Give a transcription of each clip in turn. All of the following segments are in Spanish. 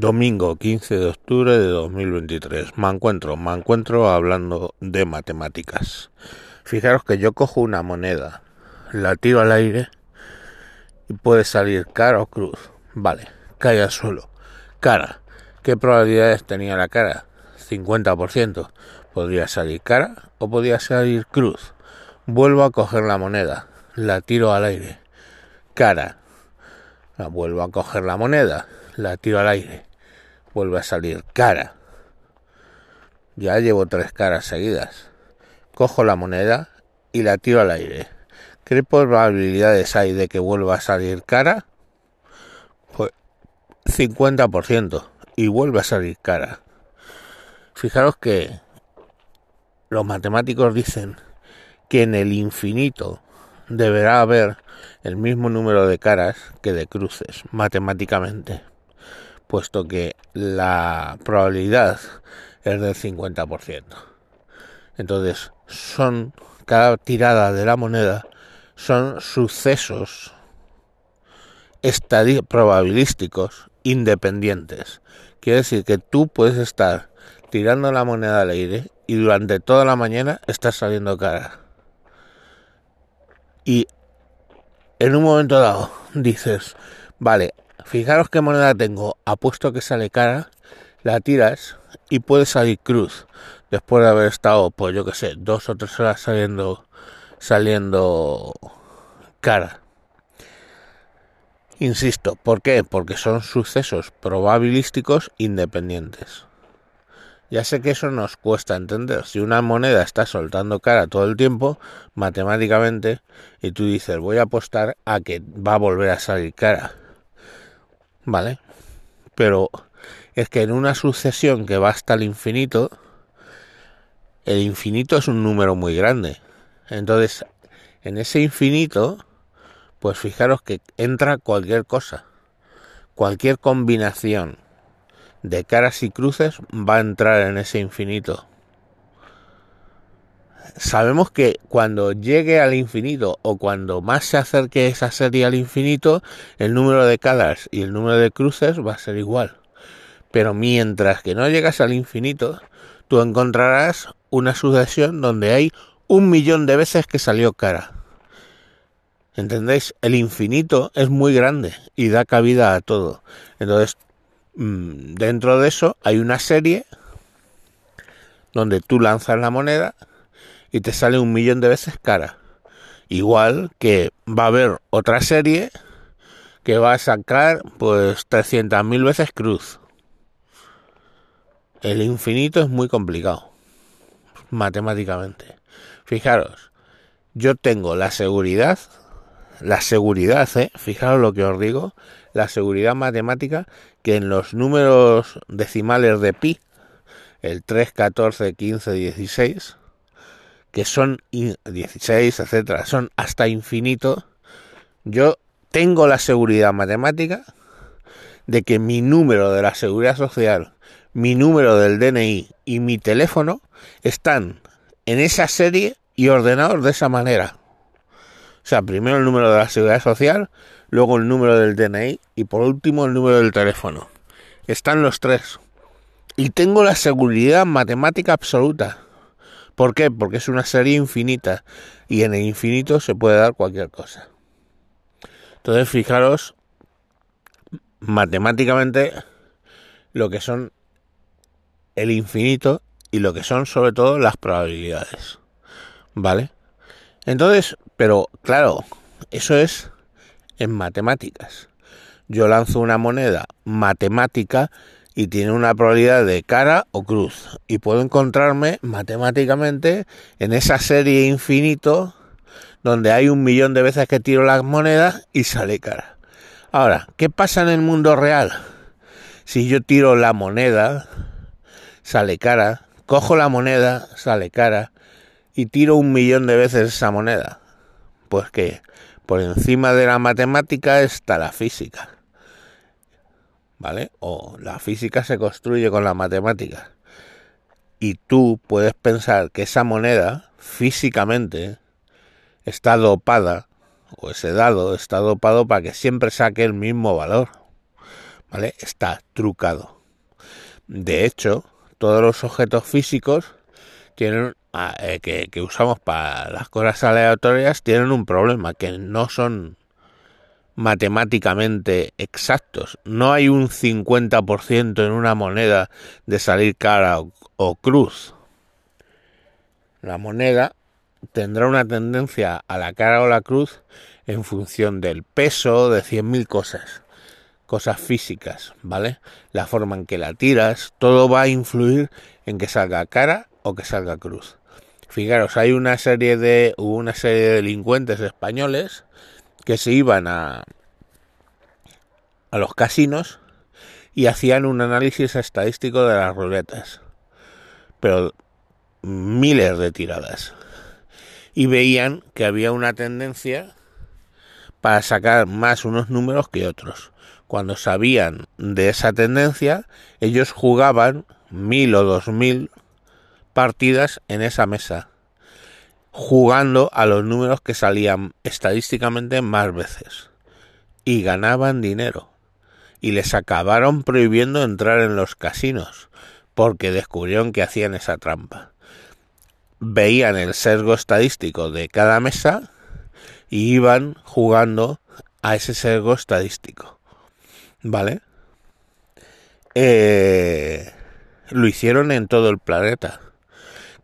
Domingo 15 de octubre de 2023. Me encuentro, me encuentro hablando de matemáticas. Fijaros que yo cojo una moneda, la tiro al aire y puede salir cara o cruz. Vale, cae al suelo. Cara. ¿Qué probabilidades tenía la cara? 50%. Podría salir cara o podría salir cruz. Vuelvo a coger la moneda, la tiro al aire. Cara. La vuelvo a coger la moneda, la tiro al aire. Vuelve a salir cara. Ya llevo tres caras seguidas. Cojo la moneda y la tiro al aire. ¿Qué probabilidades hay de que vuelva a salir cara? Pues 50% y vuelve a salir cara. Fijaros que los matemáticos dicen que en el infinito deberá haber el mismo número de caras que de cruces, matemáticamente, puesto que la probabilidad es del 50%. Entonces, son cada tirada de la moneda son sucesos probabilísticos independientes. Quiere decir que tú puedes estar tirando la moneda al aire y durante toda la mañana estás saliendo cara. Y en un momento dado dices, vale, fijaros qué moneda tengo, apuesto que sale cara, la tiras y puede salir cruz después de haber estado, pues yo que sé, dos o tres horas saliendo, saliendo cara. Insisto, ¿por qué? Porque son sucesos probabilísticos independientes. Ya sé que eso nos cuesta entender. Si una moneda está soltando cara todo el tiempo, matemáticamente, y tú dices, voy a apostar a que va a volver a salir cara. ¿Vale? Pero es que en una sucesión que va hasta el infinito, el infinito es un número muy grande. Entonces, en ese infinito, pues fijaros que entra cualquier cosa, cualquier combinación de caras y cruces va a entrar en ese infinito. Sabemos que cuando llegue al infinito o cuando más se acerque esa serie al infinito, el número de caras y el número de cruces va a ser igual. Pero mientras que no llegas al infinito, tú encontrarás una sucesión donde hay un millón de veces que salió cara. ¿Entendéis? El infinito es muy grande y da cabida a todo. Entonces Mm, dentro de eso hay una serie donde tú lanzas la moneda y te sale un millón de veces cara. Igual que va a haber otra serie que va a sacar pues 300.000 veces cruz. El infinito es muy complicado matemáticamente. Fijaros, yo tengo la seguridad, la seguridad, ¿eh? fijaros lo que os digo, la seguridad matemática que en los números decimales de pi, el 3, 14, 15, 16, que son 16, etcétera, son hasta infinito, yo tengo la seguridad matemática de que mi número de la seguridad social, mi número del DNI y mi teléfono están en esa serie y ordenados de esa manera. O sea, primero el número de la seguridad social, luego el número del DNI y por último el número del teléfono. Están los tres. Y tengo la seguridad matemática absoluta. ¿Por qué? Porque es una serie infinita y en el infinito se puede dar cualquier cosa. Entonces, fijaros matemáticamente lo que son el infinito y lo que son sobre todo las probabilidades. ¿Vale? Entonces, pero claro, eso es en matemáticas. Yo lanzo una moneda matemática y tiene una probabilidad de cara o cruz. Y puedo encontrarme matemáticamente en esa serie infinito donde hay un millón de veces que tiro las monedas y sale cara. Ahora, ¿qué pasa en el mundo real? Si yo tiro la moneda, sale cara, cojo la moneda, sale cara, y tiro un millón de veces esa moneda. Pues que por encima de la matemática está la física. ¿Vale? O la física se construye con la matemática. Y tú puedes pensar que esa moneda físicamente está dopada, o ese dado está dopado para que siempre saque el mismo valor. ¿vale? Está trucado. De hecho, todos los objetos físicos tienen ah, eh, que, que usamos para las cosas aleatorias tienen un problema que no son matemáticamente exactos. No hay un 50% en una moneda de salir cara o, cruz. La moneda tendrá una tendencia a la cara o la cruz en función del peso de 100.000 cosas, cosas físicas, ¿vale? La forma en que la tiras, todo va a influir en que salga cara o que salga cruz. Fijaros, hay una serie de una serie de delincuentes españoles que se iban a, a los casinos y hacían un análisis estadístico de las ruletas, pero miles de tiradas. Y veían que había una tendencia para sacar más unos números que otros. Cuando sabían de esa tendencia, ellos jugaban mil o dos mil partidas en esa mesa jugando a los números que salían estadísticamente más veces y ganaban dinero y les acabaron prohibiendo entrar en los casinos porque descubrieron que hacían esa trampa. Veían el sesgo estadístico de cada mesa y iban jugando a ese sesgo estadístico. ¿Vale? Eh, lo hicieron en todo el planeta.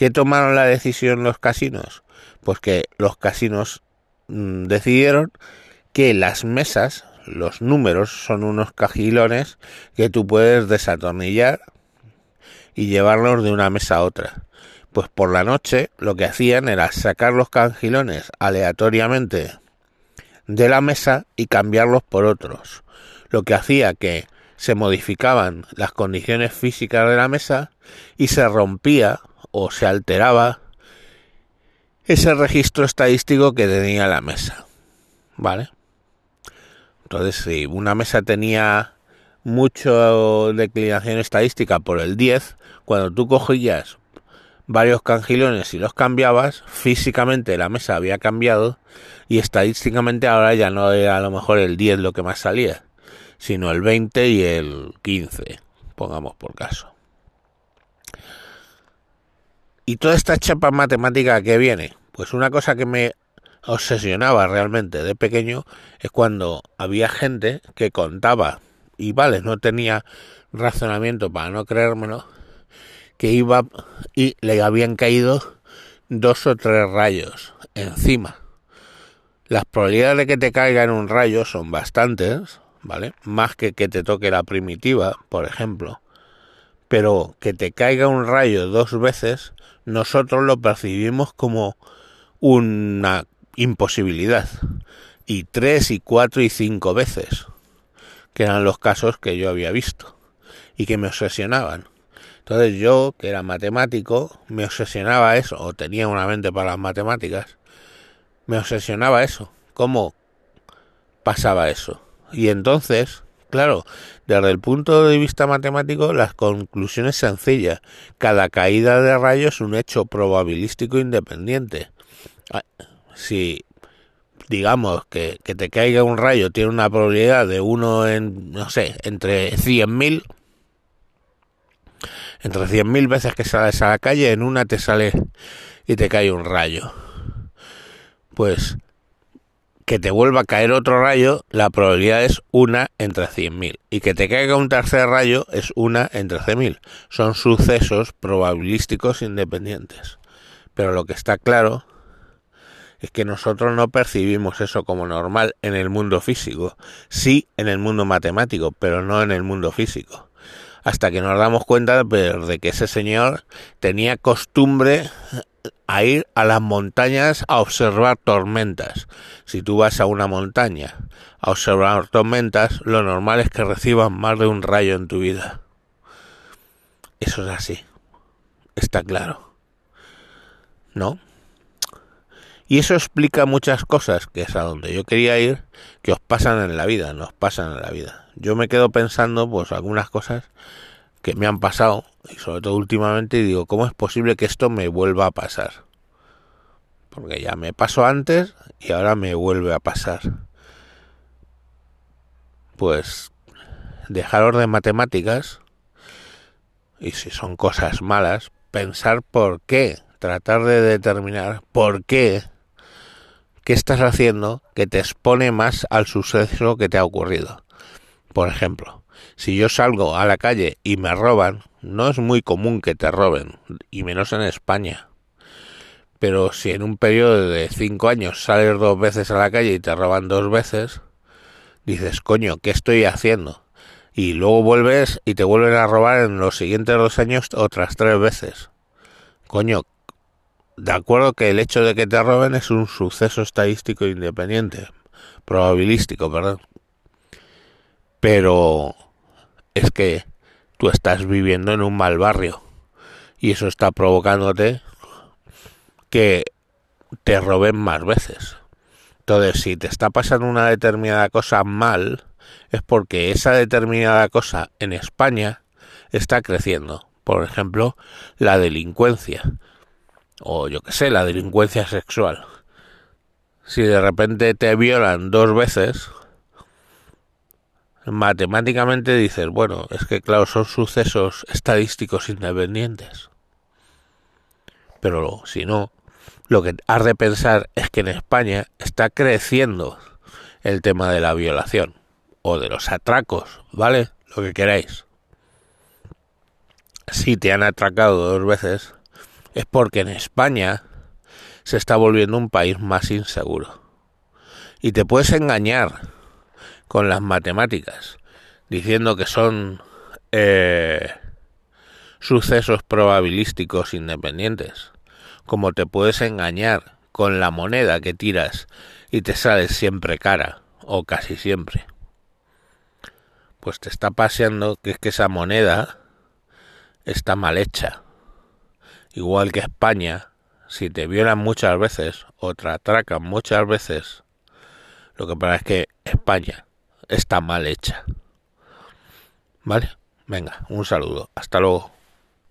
¿Qué tomaron la decisión los casinos? Pues que los casinos mm, decidieron que las mesas, los números, son unos cajilones que tú puedes desatornillar y llevarlos de una mesa a otra. Pues por la noche lo que hacían era sacar los cajilones aleatoriamente de la mesa y cambiarlos por otros. Lo que hacía que se modificaban las condiciones físicas de la mesa y se rompía o se alteraba ese registro estadístico que tenía la mesa. ¿Vale? Entonces, si una mesa tenía mucho declinación estadística por el 10, cuando tú cogías varios cangilones y los cambiabas, físicamente la mesa había cambiado y estadísticamente ahora ya no era a lo mejor el 10 lo que más salía, sino el 20 y el 15, pongamos por caso. Y toda esta chapa matemática que viene, pues una cosa que me obsesionaba realmente de pequeño es cuando había gente que contaba, y vale, no tenía razonamiento para no creérmelo, que iba y le habían caído dos o tres rayos encima. Las probabilidades de que te caiga un rayo son bastantes, ¿vale? Más que que te toque la primitiva, por ejemplo. Pero que te caiga un rayo dos veces nosotros lo percibimos como una imposibilidad. Y tres y cuatro y cinco veces, que eran los casos que yo había visto y que me obsesionaban. Entonces yo, que era matemático, me obsesionaba eso, o tenía una mente para las matemáticas, me obsesionaba eso. ¿Cómo pasaba eso? Y entonces Claro, desde el punto de vista matemático, la conclusión es sencilla. Cada caída de rayo es un hecho probabilístico independiente. Ah, si digamos que, que te caiga un rayo tiene una probabilidad de uno en, no sé, entre 100.000, entre 100.000 veces que sales a la calle, en una te sale y te cae un rayo. Pues que te vuelva a caer otro rayo, la probabilidad es una entre 100.000. Y que te caiga un tercer rayo es una entre 100.000. Son sucesos probabilísticos independientes. Pero lo que está claro es que nosotros no percibimos eso como normal en el mundo físico. Sí en el mundo matemático, pero no en el mundo físico. Hasta que nos damos cuenta de que ese señor tenía costumbre a ir a las montañas a observar tormentas. Si tú vas a una montaña a observar tormentas, lo normal es que recibas más de un rayo en tu vida. Eso es así. Está claro. ¿No? Y eso explica muchas cosas, que es a donde yo quería ir, que os pasan en la vida, nos pasan en la vida. Yo me quedo pensando, pues, algunas cosas que me han pasado, y sobre todo últimamente, digo, ¿cómo es posible que esto me vuelva a pasar? Porque ya me pasó antes y ahora me vuelve a pasar. Pues dejaros de matemáticas y si son cosas malas, pensar por qué, tratar de determinar por qué, qué estás haciendo que te expone más al suceso que te ha ocurrido. Por ejemplo, si yo salgo a la calle y me roban, no es muy común que te roben, y menos en España. Pero si en un periodo de cinco años sales dos veces a la calle y te roban dos veces, dices, coño, ¿qué estoy haciendo? Y luego vuelves y te vuelven a robar en los siguientes dos años otras tres veces. Coño, de acuerdo que el hecho de que te roben es un suceso estadístico independiente, probabilístico, perdón. Pero es que tú estás viviendo en un mal barrio y eso está provocándote que te roben más veces. Entonces, si te está pasando una determinada cosa mal, es porque esa determinada cosa en España está creciendo. Por ejemplo, la delincuencia. O yo que sé, la delincuencia sexual. Si de repente te violan dos veces, matemáticamente dices, bueno, es que claro, son sucesos estadísticos independientes. Pero si no, lo que has de pensar es que en España está creciendo el tema de la violación o de los atracos, ¿vale? Lo que queráis. Si te han atracado dos veces, es porque en España se está volviendo un país más inseguro. Y te puedes engañar con las matemáticas, diciendo que son eh, sucesos probabilísticos independientes como te puedes engañar con la moneda que tiras y te sale siempre cara, o casi siempre. Pues te está paseando que es que esa moneda está mal hecha. Igual que España, si te violan muchas veces o te atracan muchas veces, lo que pasa es que España está mal hecha. ¿Vale? Venga, un saludo. Hasta luego.